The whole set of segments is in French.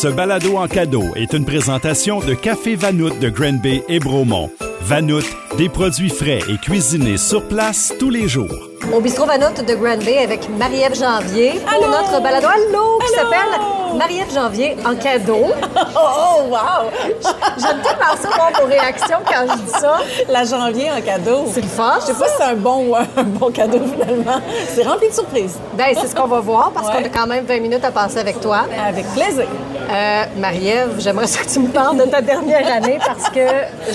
Ce balado en cadeau est une présentation de Café Vanout de Granby et Bromont. Vanout, des produits frais et cuisinés sur place tous les jours. Au bistrot Vanout de Granby avec Marie-Ève Janvier pour notre balado Allô qui s'appelle Marie-Ève Janvier en cadeau. Oh, wow! J'aime tellement ça, moi, vos réactions quand je dis ça. La janvier en cadeau. C'est le fun, Je sais pas si c'est un bon, euh, un bon cadeau, finalement. C'est rempli de surprises. Ben, c'est ce qu'on va voir parce Ouais. qu'on a quand même 20 minutes à passer avec toi. Avec plaisir. Euh, Marie-Ève, j'aimerais ça que tu me parles de ta dernière année parce que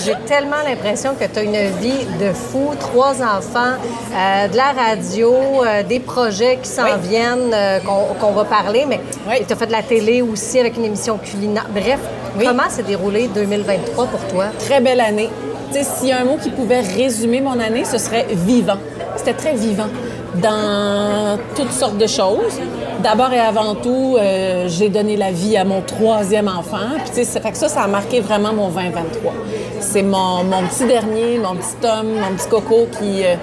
j'ai tellement l'impression que tu as une vie de fou, trois enfants, euh, de la radio, euh, des projets qui s'en Oui. viennent, euh, qu'on qu'on va parler, mais Oui. tu as fait de la télé aussi avec une émission culinaire. Bref, Oui. comment s'est déroulé 2023 pour toi? Très belle année. Tu sais, s'il y a un mot qui pouvait résumer mon année, ce serait vivant. C'était très vivant dans toutes sortes de choses. D'abord et avant tout, euh, j'ai donné la vie à mon troisième enfant. Puis, ça fait que ça, ça a marqué vraiment mon 2023. C'est mon, mon petit dernier, mon petit homme, mon petit coco qui, euh,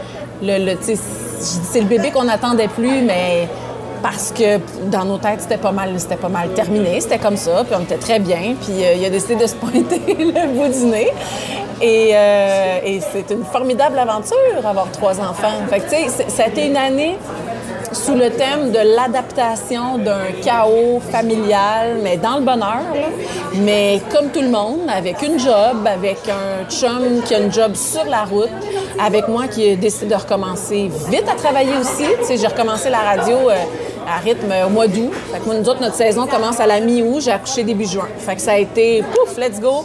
le, c'est le bébé qu'on n'attendait plus, mais parce que dans nos têtes, c'était pas mal, c'était pas mal terminé. C'était comme ça, puis on était très bien. Puis euh, il a décidé de se pointer le bout du nez. Et, euh, et c'est une formidable aventure, avoir trois enfants. Fait que, tu sais, ça a été une année sous le thème de l'adaptation d'un chaos familial, mais dans le bonheur, là. mais comme tout le monde, avec une job, avec un chum qui a une job sur la route, avec moi qui ai décidé de recommencer vite à travailler aussi. Tu sais, j'ai recommencé la radio euh, à rythme euh, au mois d'août. Fait que moi, nous autres, notre saison commence à la mi-août, j'ai accouché début juin. Fait que ça a été, pouf, let's go!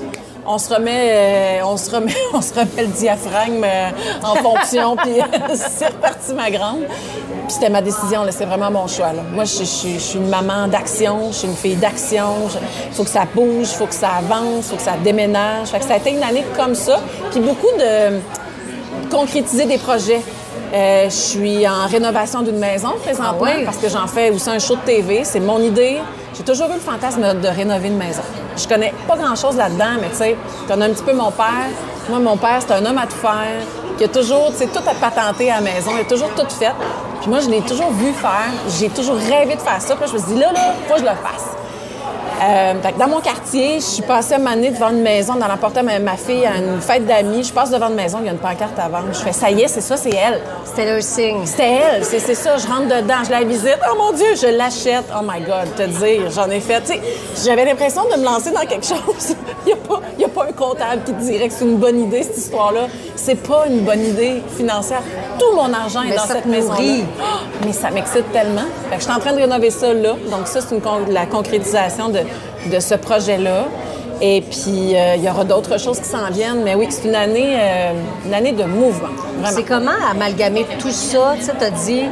On se remet, euh, on se remet, on se remet le diaphragme euh, en fonction, puis c'est reparti ma grande. Puis c'était ma décision, là, c'est vraiment mon choix. là. Moi, je, je- je suis une maman d'action, je suis une fille d'action. Il faut que ça bouge, il faut que ça avance, il faut que ça déménage. Fait que ça a été une année comme ça. Puis beaucoup de concrétiser des projets. Euh, je suis en rénovation d'une maison présentement Ah ouais? parce que j'en fais aussi un show de TV. C'est mon idée. J'ai toujours eu le fantasme de rénover une maison. Je connais pas grand-chose là-dedans, mais tu sais, tu connais un petit peu mon père. Moi, mon père, c'est un homme à tout faire, qui a toujours, tu sais, tout à patenter à la maison. Il a toujours tout fait. Puis moi, je l'ai toujours vu faire. J'ai toujours rêvé de faire ça. Puis je me suis dit, là, là, faut que je le fasse. Euh, dans mon quartier, je suis passée un moment donné devant une maison, dans l'emportant ma, ma fille à une fête d'amis. Je passe devant une maison, il y a une pancarte à vendre. Je fais, ça y est, c'est ça, c'est elle. C'était le signe. C'était elle, c'est c'est ça. Je rentre dedans, je la visite. Oh mon Dieu, je l'achète. Oh my God, te dire, j'en ai fait. J'avais l'impression de me lancer dans quelque chose. Il n'y a, pas- a un comptable qui te dirait que c'est une bonne idée, cette histoire-là. C'est pas une bonne idée financière. Tout mon argent est Mais dans cette nourrit. Oh, mais ça m'excite tellement. Je suis en train de rénover ça là. Donc ça, c'est une con- la concrétisation de, de ce projet-là. Et puis, euh, il y aura d'autres choses qui s'en viennent. Mais oui, c'est une année, euh, une année de mouvement. C'est comment amalgamer tout ça? Tu sais, t'as dit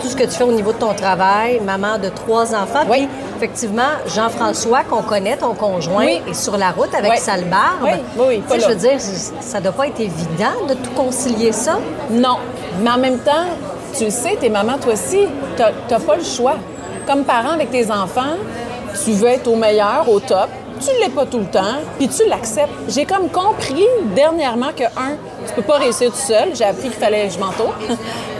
tout ce que tu fais au niveau de ton travail, maman de trois enfants. Oui. Puis, effectivement, Jean-François, qu'on connaît, ton conjoint, Oui. est sur la route avec Oui. sa barbe. Oui, oui, oui, Tu sais, je veux dire, ça doit pas être évident de tout concilier ça? Non. Mais en même temps, tu le sais, t'es maman, toi aussi, t'as t'as pas le choix. Comme parent avec tes enfants, tu veux être au meilleur, au top. Tu l'es pas tout le temps, puis tu l'acceptes. J'ai comme compris dernièrement que, un, tu peux pas réussir tout seul. J'ai appris qu'il fallait que je m'entoure.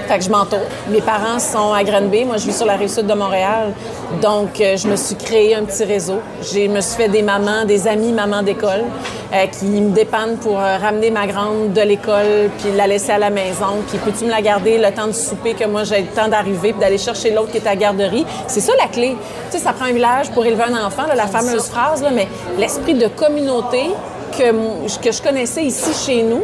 Fait que je m'entoure. Mes parents sont à Granby. Moi, je vis sur la rive sud de Montréal. Donc, euh, je me suis créé un petit réseau. Je me suis fait des mamans, des amis mamans d'école euh, qui me dépannent pour euh, ramener ma grande de l'école puis la laisser à la maison. Puis, peux-tu me la garder le temps de souper que moi, j'ai le temps d'arriver puis d'aller chercher l'autre qui est à la garderie? C'est ça la clé. Tu sais, ça prend un village pour élever un enfant, là, la fameuse phrase, là, mais l'esprit de communauté que, que je connaissais ici chez nous,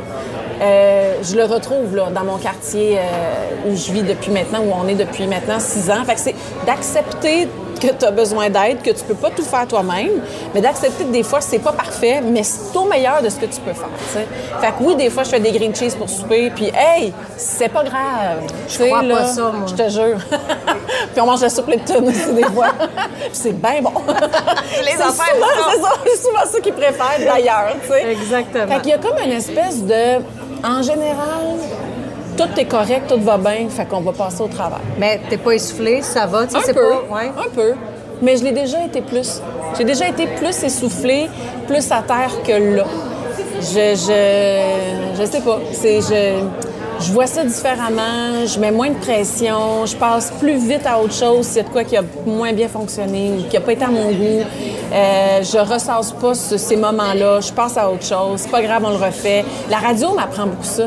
euh, je le retrouve là, dans mon quartier euh, où je vis depuis maintenant, où on est depuis maintenant six ans. Fait que c'est d'accepter que tu as besoin d'aide, que tu peux pas tout faire toi-même, mais d'accepter que des fois, c'est pas parfait, mais c'est au meilleur de ce que tu peux faire. tu sais. Fait que oui, des fois, je fais des green cheese pour souper, puis hey, c'est pas grave. Je crois pas ça, moi. Je te jure. puis on mange la soupe Lipton aussi des fois. C'est bien bon. Les C'est enfants souvent, c'est ça, souvent ça qu'ils préfèrent d'ailleurs, tu sais. Exactement. Fait qu'il y a comme une espèce de... En général, tout est correct, tout va bien, fait qu'on va passer au travail. Mais t'es pas essoufflé, ça va, tu sais, Un c'est peu, pas... Ouais. un peu. Mais je l'ai déjà été plus. J'ai déjà été plus essoufflée, plus à terre que là. Je, je, je sais pas. C'est, je, je vois ça différemment, je mets moins de pression, je passe plus vite à autre chose s'il y de quoi qui a moins bien fonctionné, qui n'a pas été à mon goût. Euh, je ressasse pas ces moments-là, je passe à autre chose. C'est pas grave, on le refait. La radio m'apprend beaucoup ça.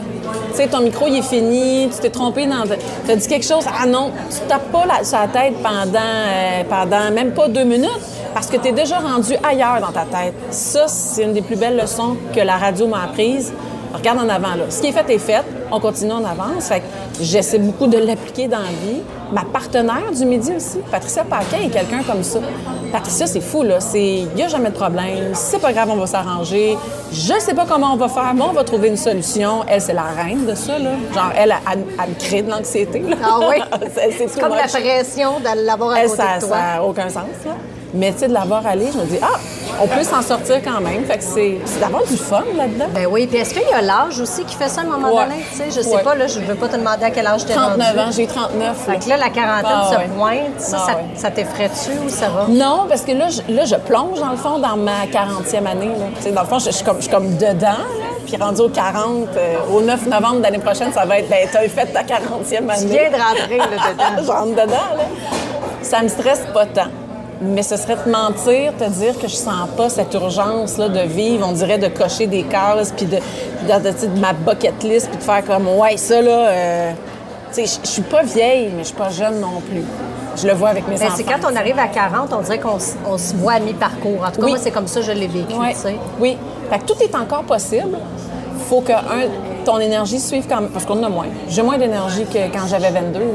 Tu sais, ton micro, il est fini, tu t'es trompé dans... Tu as dit quelque chose, ah non, tu tapes pas la, sur la tête pendant, euh, pendant même pas deux minutes parce que tu es déjà rendu ailleurs dans ta tête. Ça, c'est une des plus belles leçons que la radio m'a apprises regarde en avant, là. Ce qui est fait est fait. On continue en avance. Fait que j'essaie beaucoup de l'appliquer dans la vie. Ma partenaire du midi aussi, Patricia Paquin, est quelqu'un comme ça. Patricia, c'est fou, là. C'est, il n'y a jamais de problème. C'est pas grave, on va s'arranger. Je sais pas comment on va faire, mais on va trouver une solution. Elle, c'est la reine de ça, là. Genre, elle, elle, elle, crée de l'anxiété, Ah oui? c'est, comme la pression de l'avoir à côté ça, de toi. Ça n'a aucun sens, là. Mais tu sais, de l'avoir allé, je me dis, ah, on peut s'en sortir quand même. Fait que c'est, d'avoir du fun là-dedans. Ben oui. Puis est-ce qu'il y a l'âge aussi qui fait ça à un moment donné? Tu sais, je sais pas, là, je veux pas te demander à quel âge tu es 39 ans, j'ai 39. Fait que là, la quarantaine ah, se pointe. Ça, ah, ça, t'effraie-tu ou ça va? Non, parce que là je, là, je plonge, dans le fond, dans ma 40e année. Là. dans le fond, je, suis comme, comme dedans. Puis rendu au 40, euh, au 9 novembre l'année prochaine, ça va être, ben, t'as fait ta 40e année. Tu viens de rentrer là, dedans. J'entre dedans, là. Ça me stresse pas tant. Mais ce serait te mentir, te dire que je sens pas cette urgence là, de vivre, on dirait de cocher des cases, puis de, de, ma bucket list, puis de faire comme, ouais, ça là, euh, tu sais, je suis pas vieille, mais je suis pas jeune non plus. Je le vois avec mes ben, enfants. C'est quand on arrive à 40, on dirait qu'on se voit à mi-parcours. En tout cas, moi, c'est comme ça que je l'ai vécu, oui. tu sais. Oui. Fait que tout est encore possible. faut que, un, ton énergie suive quand même, parce qu'on a moins. J'ai moins d'énergie que quand j'avais 22, là,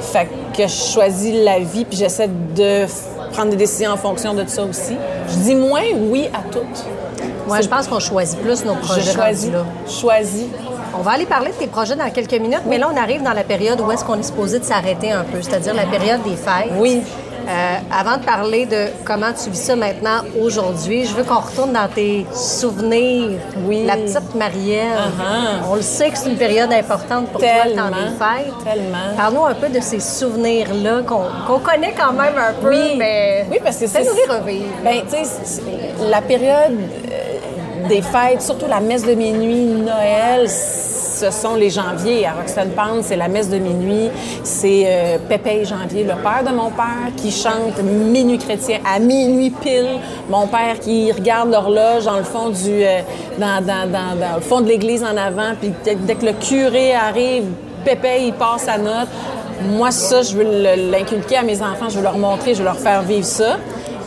fait que je choisis la vie, puis j'essaie de prendre des décisions en fonction de ça aussi. Je dis moins oui à toutes. Moi, je pense qu'on choisit plus nos projets. Je choisis. Choisis. On va aller parler de tes projets dans quelques minutes, mais là, on arrive dans la période où est-ce qu'on est supposé de s'arrêter un peu, c'est-à-dire la période des fêtes. Oui. Euh, avant de parler de comment tu vis ça maintenant, aujourd'hui, je veux qu'on retourne dans tes souvenirs. Oui. La petite Marielle. Uh-huh. On le sait que c'est une période importante pour Tellement. toi dans les fêtes. Tellement. Parle-nous un peu de ces souvenirs-là qu'on connaît quand même un peu, oui. mais oui, parce que c'est nous revivre. Ben, tu sais, la période euh, des fêtes, surtout la messe de minuit, Noël, ce sont les janviers. À Roxton Pound, c'est la messe de minuit. C'est euh, Pépé Janvier, le père de mon père, qui chante Minuit chrétien à minuit pile. Mon père qui regarde l'horloge dans le fond du... Euh, dans, le fond de l'église en avant, puis dès, que le curé arrive, Pépé, il passe sa note. Moi, ça, je veux l'inculquer à mes enfants, je veux leur montrer, je veux leur faire vivre ça.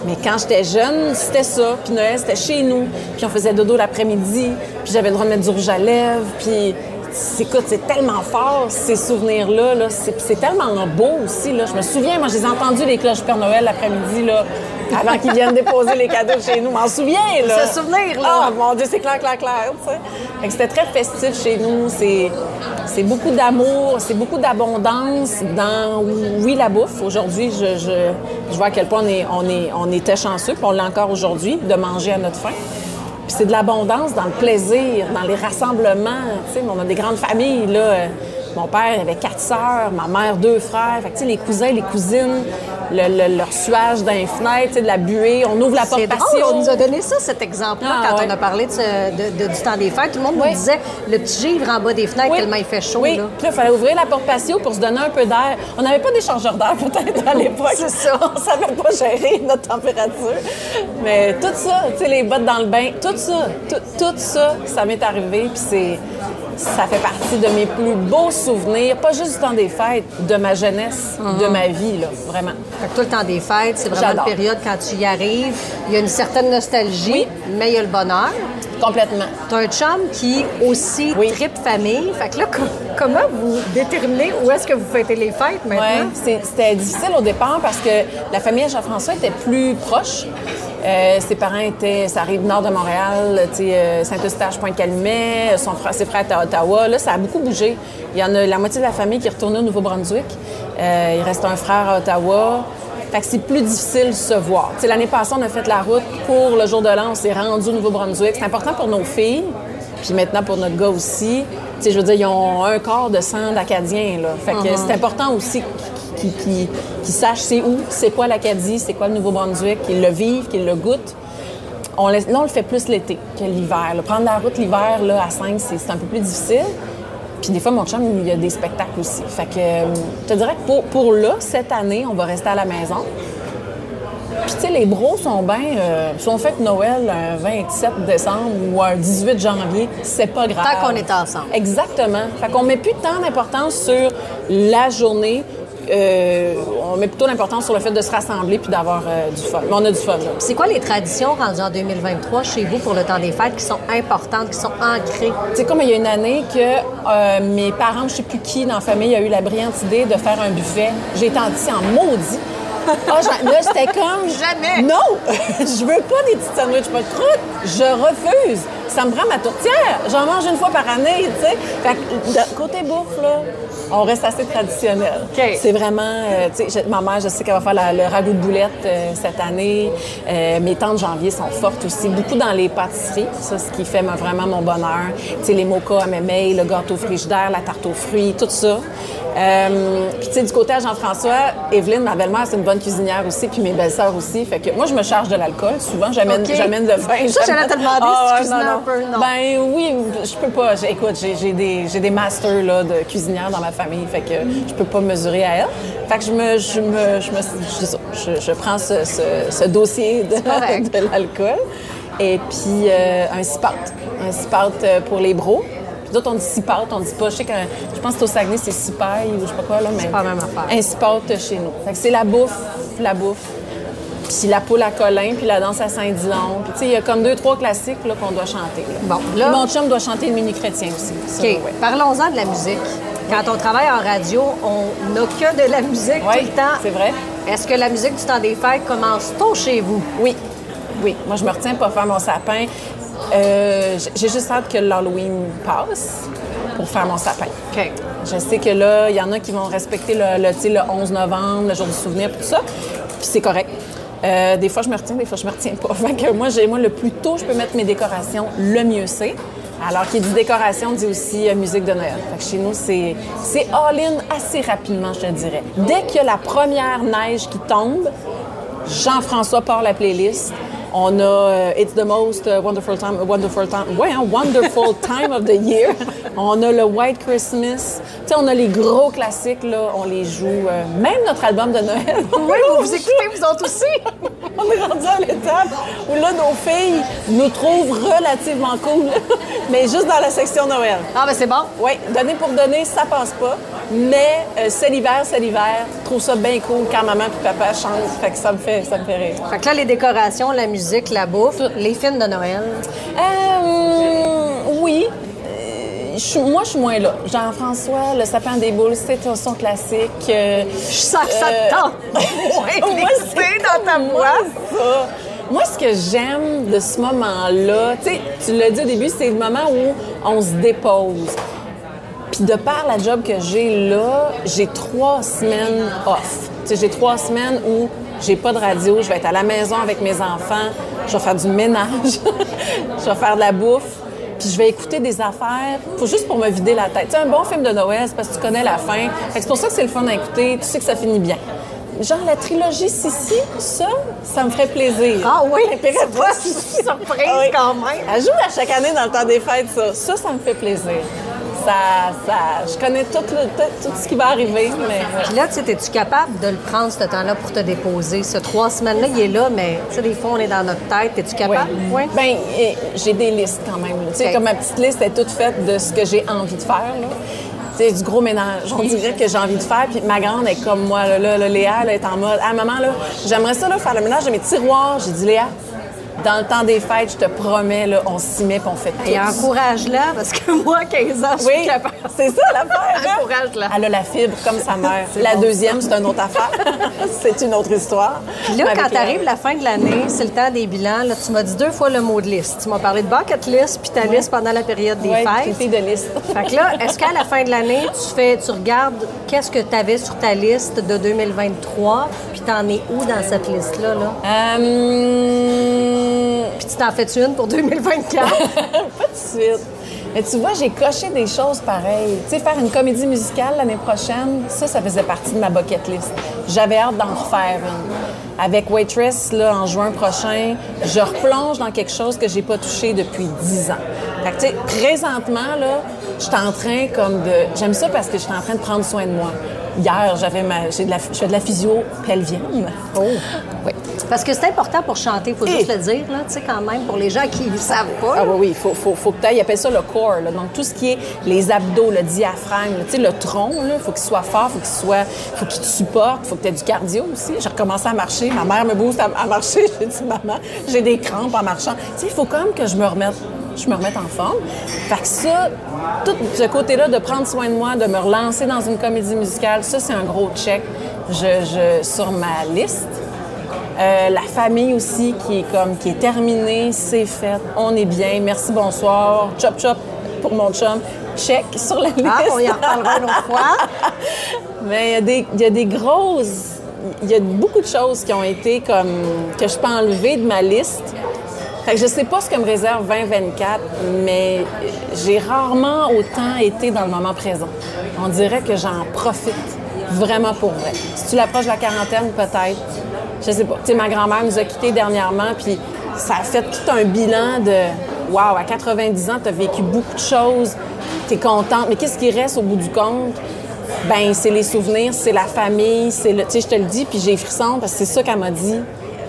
Mais quand j'étais jeune, c'était ça. Puis Noël, c'était chez nous. Puis on faisait dodo l'après-midi. Puis j'avais le droit de mettre du rouge à lèvres. Puis écoute, c'est tellement fort, ces souvenirs-là. -là, c'est tellement beau aussi. Là. Je me souviens, moi, j'ai entendu les cloches Père Noël l'après-midi, là, avant qu'ils viennent déposer les cadeaux chez nous. Je m'en souviens, là. Ce souvenir-là. Oh, mon Dieu, c'est clair, clair, clair, C'était très festif chez nous. C'est beaucoup d'amour, c'est beaucoup d'abondance dans, oui, la bouffe. Aujourd'hui, je, je, je, vois à quel point on, est, on, est, on était chanceux, puis on l'a encore aujourd'hui, de manger à notre faim. C'est de l'abondance dans le plaisir, dans les rassemblements. Tu sais, on a des grandes familles, là. Mon père avait quatre sœurs, ma mère deux frères. Fait que, les cousins, les cousines, le, leur suage dans les fenêtres, de la buée. On ouvre la porte patio. on nous a donné ça, cet exemple-là, ah, quand on a parlé de, du temps des fêtes. Tout le monde nous disait le petit givre en bas des fenêtres tellement il fait chaud. Oui, là. il fallait ouvrir la porte patio pour se donner un peu d'air. On n'avait pas d'échangeur d'air peut-être à l'époque. C'est ça. On savait pas gérer notre température. Mais tout ça, tu sais, les bottes dans le bain, tout ça, tout, tout ça, ça m'est arrivé. Puis c'est ça fait partie de mes plus beaux souvenirs, pas juste du temps des fêtes, de ma jeunesse, de ma vie, là, vraiment. Fait que toi, le temps des fêtes, c'est vraiment une période quand tu y arrives, il y a une certaine nostalgie, mais il y a le bonheur. Complètement. Tu as un chum qui aussi oui. tripe famille. Fait que là, comment vous déterminez où est-ce que vous fêtez les fêtes maintenant? Oui, c'était difficile au départ parce que la famille à Jean-François était plus proche. Euh, ses parents étaient, ça arrive nord de Montréal, euh, Saint-Eustache, Pointe-Calumet, son frère, ses frères étaient à Ottawa. Là, ça a beaucoup bougé. Il y en a la moitié de la famille qui est retournée au Nouveau-Brunswick. Euh, il reste un frère à Ottawa. Fait que c'est plus difficile de se voir. L'année passée, on a fait la route pour le jour de l'an. On s'est rendu au Nouveau-Brunswick. C'est important pour nos filles, puis maintenant pour notre gars aussi. je veux dire, ils ont un corps de sang d'Acadiens. Fait que uh-huh. c'est important aussi qui, sachent c'est où, c'est quoi l'Acadie, c'est quoi le Nouveau-Brunswick, qu'ils le vivent, qu'ils le goûtent. On là, on le fait plus l'été que l'hiver. Prendre la route l'hiver à 5, c'est un peu plus difficile. Puis des fois, mon chum, il y a des spectacles aussi. Fait que euh, je te dirais que pour, pour là, cette année, on va rester à la maison. Puis, tu sais, les bros sont bien. Euh, si on fête Noël un 27 décembre ou un 18 janvier, c'est pas grave. Tant qu'on est ensemble. Exactement. Fait qu'on met plus tant d'importance sur la journée. Euh, on met plutôt l'importance sur le fait de se rassembler puis d'avoir euh, du fun. Mais on a du fun, là. C'est quoi les traditions rendues en 2023 chez vous pour le temps des fêtes qui sont importantes, qui sont ancrées? Sais, comme il y a une année que euh, mes parents, je sais plus qui dans la famille, a eu la brillante idée de faire un buffet. J'ai en en maudit. Ah, là, c'était comme. Jamais. Non! je veux pas des petites sandwichs pas de croûte. Je refuse. Ça me prend ma tourtière. J'en mange une fois par année, tu sais. Fait que, de- côté bouffe, là, on reste assez traditionnel. C'est vraiment. euh, tu sais, ma mère, je sais qu'elle va faire la- le ragoût de boulettes euh, cette année. Euh, mes tantes janvier sont fortes aussi. Beaucoup dans les pâtisseries. Ça, ce qui fait vraiment mon bonheur. Tu sais, les mochas à mémé, le gâteau frigidaire, la tarte aux fruits, tout ça. Euh, puis, tu sais, du côté à Jean-François, Evelyne, ma belle-mère, c'est une bonne cuisinière aussi, puis mes belles-sœurs aussi. Fait que moi, je me charge de l'alcool. Souvent, j'amène OK. j'amène le vin. Ça, j'allais te demander si tu Ah, ouais, cuisinais non, un non. peu, non. Ben oui, je peux pas. Écoute, j'ai des, j'ai des masters là, de cuisinière dans ma famille, fait que je peux pas mesurer à elle. Fait que je me, je me, je me, je, je prends ce, ce- ce dossier de, l'alcool et puis euh, un cipat, un cipat euh, pour les bros. Puis d'autres on dit cipat, on dit pas. Je sais que je pense que c'est au Saguenay c'est cipaille ou je sais pas quoi là, mais pas la même affaire. un cipat chez nous. Fait que c'est la bouffe, la bouffe. Puis la poule à Colin, puis la danse à Saint-Dillon. Puis tu sais, il y a comme deux, trois classiques là, qu'on doit chanter. là. Bon, là- Mon chum doit chanter le mini chrétien aussi. Ça, OK. ouais. Parlons-en de la musique. Quand on travaille en radio, on n'a que de la musique Ouais, tout le temps. c'est vrai. Est-ce que la musique du temps des fêtes commence tôt chez vous? Oui, oui. Moi, je me retiens pas faire mon sapin. Euh, J'ai juste hâte que l'Halloween passe pour faire mon sapin. OK. Je sais que là, il y en a qui vont respecter le, le, tu sais, le 11 novembre, le jour du souvenir, tout ça. Puis c'est correct. Euh, des fois, je me retiens, des fois, je me retiens pas. Fait que moi, moi, le plus tôt je peux mettre mes décorations, le mieux c'est. Alors, qui dit décoration dit aussi euh, musique de Noël. Fait que chez nous, c'est, c'est all-in assez rapidement, je te dirais. Dès qu'il y a la première neige qui tombe, Jean-François part la playlist. On a euh, It's the most uh, wonderful time, wonderful time, ouais, hein, wonderful time of the year. On a le White Christmas. Tu sais, on a les gros classiques là, on les joue. euh, même notre album de Noël. Oui, vous vous écoutez, vous autres aussi? on est rendu à l'étape où là, nos filles nous trouvent relativement cool, mais juste dans la section Noël. Ah, ben c'est bon. Oui, donner pour donner, ça passe pas. Mais euh, c'est l'hiver, c'est l'hiver. Je trouve ça bien cool quand maman et papa chantent. Fait que ça me fait, ça me fait rire. Fait que là, les décorations, la musique, la bouffe, les films de Noël? Euh, oui. Euh, moi, je suis moins là. Jean-François, le sapin des boules, c'est un son classique. Euh, Je sens que ça te tente. Ouais, moi, l'écouter dans ta voix. ça. Moi, ce que j'aime de ce moment-là, tu sais, tu l'as dit au début, c'est le moment où on se dépose. Puis de par la job que j'ai là, j'ai trois semaines off. Tu sais, j'ai trois semaines où j'ai pas de radio, je vais être à la maison avec mes enfants, je vais faire du ménage, je vais faire de la bouffe, puis je vais écouter des affaires, faut juste pour me vider la tête. Sais, un bon film de Noël, c'est parce que tu connais la fin. C'est pour ça que c'est le fun à écouter, tu sais que ça finit bien. Genre la trilogie Sissi, ça, ça me ferait plaisir. Ah oui, c'est pas si surprise Ah oui. quand même. Elle joue à chaque année dans le temps des fêtes, ça. Ça, ça me fait plaisir. Ça, ça, je connais tout, le- tout, tout ce qui va arriver, mais ouais. Puis là, tu sais, es-tu capable de le prendre, ce temps-là, pour te déposer? Ce trois semaines-là, il est là, mais tu sais, des fois, on est dans notre tête. Es-tu capable? Oui. Eh, j'ai des listes quand même. Tu sais, comme ma petite liste est toute faite de ce que j'ai envie de faire. Là. Tu sais, du gros ménage. On dirait que j'ai envie de faire. Puis ma grande est comme moi. Là, là, là, Léa est en mode. Ah, maman, là, j'aimerais ça là, faire le ménage de mes tiroirs. J'ai dit, Léa, dans le temps des fêtes, je te promets, là, on s'y met on fait tout. Et encourage-la, parce que moi, 15 ans, je suis Oui, capable. c'est ça l'affaire. hein? Encourage-la. Elle a la fibre comme sa mère. La bon. deuxième, c'est une autre affaire. c'est une autre histoire. Puis là, quand t'arrives la fin de l'année, c'est le temps des bilans. Là, tu m'as dit deux fois le mot de liste. Tu m'as parlé de bucket list puis ta liste pendant la période des Ouais, fêtes. fille de liste. Fait que là, est-ce qu'à la fin de l'année, tu fais, tu regardes qu'est-ce que tu avais sur ta liste de 2023, puis t'en es où dans cette liste-là? Là? Euh, Puis tu t'en fais-tu une pour 2024? pas de suite. Mais tu vois, j'ai coché des choses pareilles. Tu sais, faire une comédie musicale l'année prochaine, ça, ça faisait partie de ma bucket list. J'avais hâte d'en refaire une. Avec Waitress, là, en juin prochain, je replonge dans quelque chose que j'ai pas touché depuis dix ans. Fait que, tu sais, présentement, là, je suis en train comme de... J'aime ça parce que je suis en train de prendre soin de moi. Hier, j'avais ma... j'ai de la... je fais de la physio pelvienne. Oh. Parce que c'est important pour chanter, il faut juste le dire, là, tu sais, quand même, pour les gens qui ne savent pas. Ah oui, oui, il faut, faut, faut que tu ailles, appelle ça le core. là. Donc, tout ce qui est les abdos, le diaphragme, là, tu sais, le tronc, il faut qu'il soit fort, faut qu'il soit, faut qu'il te supporte, faut que tu aies du cardio aussi. J'ai recommencé à marcher. Ma mère me booste à, à marcher. J'ai dit, maman, j'ai des crampes en marchant. Tu sais, il faut comme que je me remette je me remette en forme. Fait que ça, tout ce côté-là de prendre soin de moi, de me relancer dans une comédie musicale, ça, c'est un gros check je, je, sur ma liste. Euh, la famille aussi qui est comme qui est terminée, c'est fait, on est bien, merci, bonsoir, chop chop pour mon chum, check sur la liste. Ah, on y en reparlera une autre fois. Mais il y a des- il y, a des grosses, il y a beaucoup de choses qui ont été comme que je peux enlever de ma liste. Fait que je sais pas ce que me réserve 2024, mais j'ai rarement autant été dans le moment présent. On dirait que j'en profite vraiment pour vrai. Si tu l'approches de la quarantaine, peut-être? Je sais pas. Tu ma grand-mère nous a quittés dernièrement, puis ça a fait tout un bilan de Waouh, à 90 ans, tu as vécu beaucoup de choses, tu es contente, mais qu'est-ce qui reste au bout du compte? Ben, c'est les souvenirs, c'est la famille, c'est le. Tu sais, je te le dis, puis j'ai frisson parce que c'est ça qu'elle m'a dit.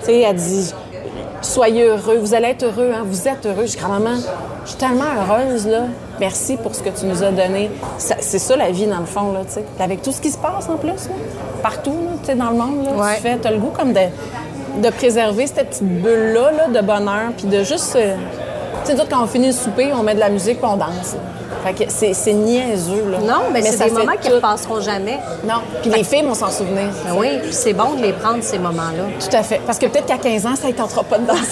Tu sais, elle dit Soyez heureux, vous allez être heureux, hein, vous êtes heureux. Je dis, grand-maman, je suis tellement heureuse, là. Merci pour ce que tu nous as donné. C'est ça la vie, dans le fond, là, tu sais. Avec tout ce qui se passe en plus, là, partout, là, tu sais, dans le monde, là, Ouais. tu fais, as le goût comme de, de préserver cette petite bulle-là là, de bonheur, puis de juste. euh, tu sais, quand on finit le souper, on met de la musique puis on danse. là. Fait que c'est c'est niaiseux, là. Non, mais, c'est des moments qui ne repasseront jamais. Non. Puis les filles vont s'en souvenir. Ben oui, puis c'est bon de les prendre, ces moments-là. Tout à fait. Parce que peut-être qu'à 15 ans, ça ne tentera pas de danser.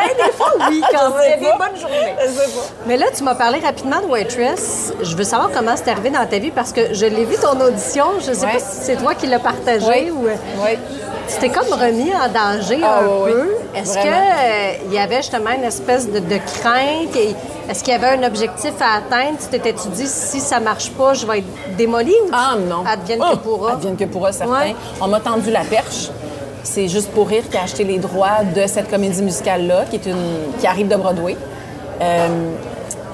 Ben, des fois, oui, quand sais a des bonnes journées. Je sais pas. Mais là, tu m'as parlé rapidement de Waitress. Je veux savoir comment c'est arrivé dans ta vie parce que je l'ai vu ton audition. Je sais Ouais. pas si c'est toi qui l'as partagé ou. Oui. Tu t'es comme remis en danger Ah, un oui, peu. Est-ce qu'il y avait justement une espèce de, de crainte? Est-ce qu'il y avait un objectif à atteindre? Tu t'étais-tu dit, si ça marche pas, je vais être démolie ou Ah non. advienne Oh, que pourra? Advienne que pourra, certain. Ouais. On m'a tendu la perche. C'est juste pour rire qui a acheté les droits de cette comédie musicale-là, qui, est une, qui arrive de Broadway. Euh,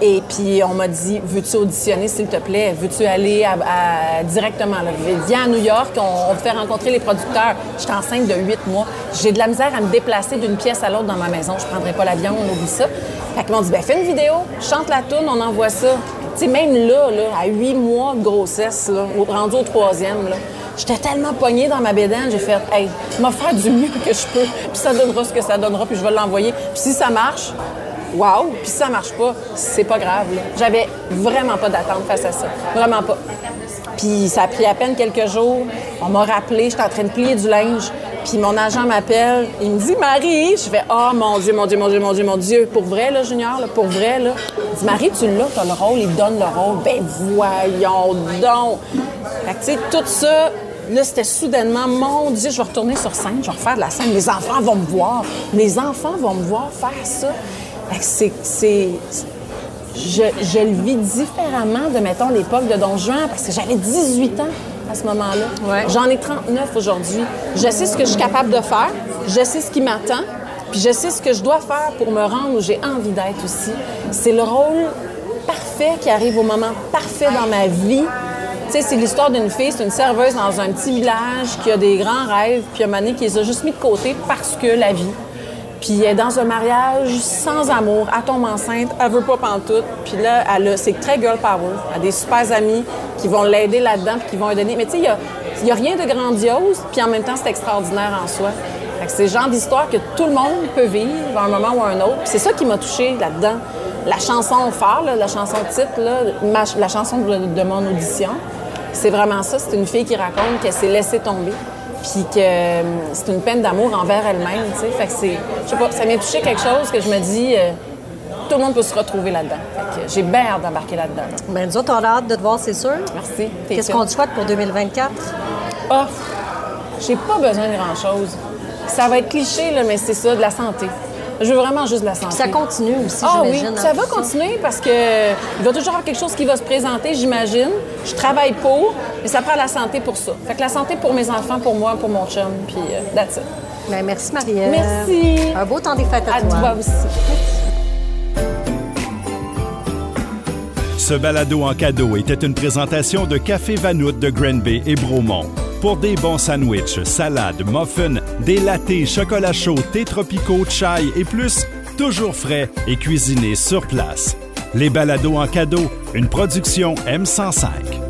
et puis, on m'a dit Veux-tu auditionner, s'il te plaît? Veux-tu aller directement là? Viens à New York, on, te fait rencontrer les producteurs. J'étais enceinte de huit mois. J'ai de la misère à me déplacer d'une pièce à l'autre dans ma maison. Je prendrais pas l'avion, on oublie ça. Fait qu'ils m'ont dit ben, Fais une vidéo, chante la tune, on envoie ça. Tu sais, même là, à huit mois de grossesse, là, rendu au troisième, j'étais tellement pognée dans ma bédaine, j'ai fait Hey, m'a faire du mieux que je peux, puis ça donnera ce que ça donnera, puis je vais l'envoyer. Puis si ça marche, Wow! Puis ça marche pas, c'est pas grave. J'avais vraiment pas d'attente face à ça. Vraiment pas. Puis ça a pris à peine quelques jours. On m'a rappelé, j'étais en train de plier du linge. Puis mon agent m'appelle, il me dit Marie, je fais oh mon dieu, mon dieu, mon dieu, mon dieu, mon dieu, pour vrai là, Junior, là, pour vrai là. Il dit Marie, tu l'as, t'as le rôle, il donne le rôle. Ben voyons donc. Fait que tu sais tout ça, là c'était soudainement mon dieu, je vais retourner sur scène, je vais refaire de la scène, les enfants vont me voir, les enfants vont me voir faire ça. C'est c'est je, je le vis différemment de, mettons, l'époque de Don Juan, parce que j'avais 18 ans à ce moment-là. Ouais. J'en ai 39 aujourd'hui. Je sais ce que je suis capable de faire, je sais ce qui m'attend, puis je sais ce que je dois faire pour me rendre où j'ai envie d'être aussi. C'est le rôle parfait qui arrive au moment parfait dans ma vie. Tu sais, c'est l'histoire d'une fille, c'est une serveuse dans un petit village qui a des grands rêves, puis à un moment donné, qui les a juste mis de côté parce que la vie. Puis elle est dans un mariage sans amour, elle tombe enceinte, elle veut pas pantoute. Puis là, elle a- c'est très girl power. Elle a des super amis qui vont l'aider là-dedans puis qui vont lui donner. Mais tu sais, il y a, rien de grandiose, puis en même temps, c'est extraordinaire en soi. Fait que c'est le genre d'histoire que tout le monde peut vivre à un moment ou à un autre. Puis c'est ça qui m'a touchée là-dedans. La chanson phare, la chanson titre, la chanson de mon audition, c'est vraiment ça. C'est une fille qui raconte qu'elle s'est laissée tomber puis que euh, c'est une peine d'amour envers elle-même, tu sais. Fait que c'est, je sais pas, ça m'a touché quelque chose que je me dis, euh, tout le monde peut se retrouver là-dedans. Fait que j'ai bien hâte d'embarquer là-dedans. là. Ben, nous autres, on a hâte de te voir, c'est sûr. Merci. Qu'est-ce qu'on te souhaite pour 2024? Ah, j'ai pas besoin de grand-chose. Ça va être cliché, là, mais c'est ça, de la santé. Je veux vraiment juste de la santé. Ça continue aussi, Ah oui, ça hein, va continuer parce que il va toujours avoir quelque chose qui va se présenter, j'imagine. Je travaille pour, mais ça prend la santé pour ça. Fait que la santé pour mes enfants, pour moi, pour mon chum, puis euh, that's it. Ben, merci, Marie-Ève. Merci. Un beau temps des fêtes à, À toi aussi. Ce balado en cadeau était une présentation de Café Vanout de Granby et Bromont. Pour des bons sandwichs, salades, muffins, des latés, chocolat chaud, thé tropicaux, chai et plus, toujours frais et cuisinés sur place. Les balados en cadeau, une production M105.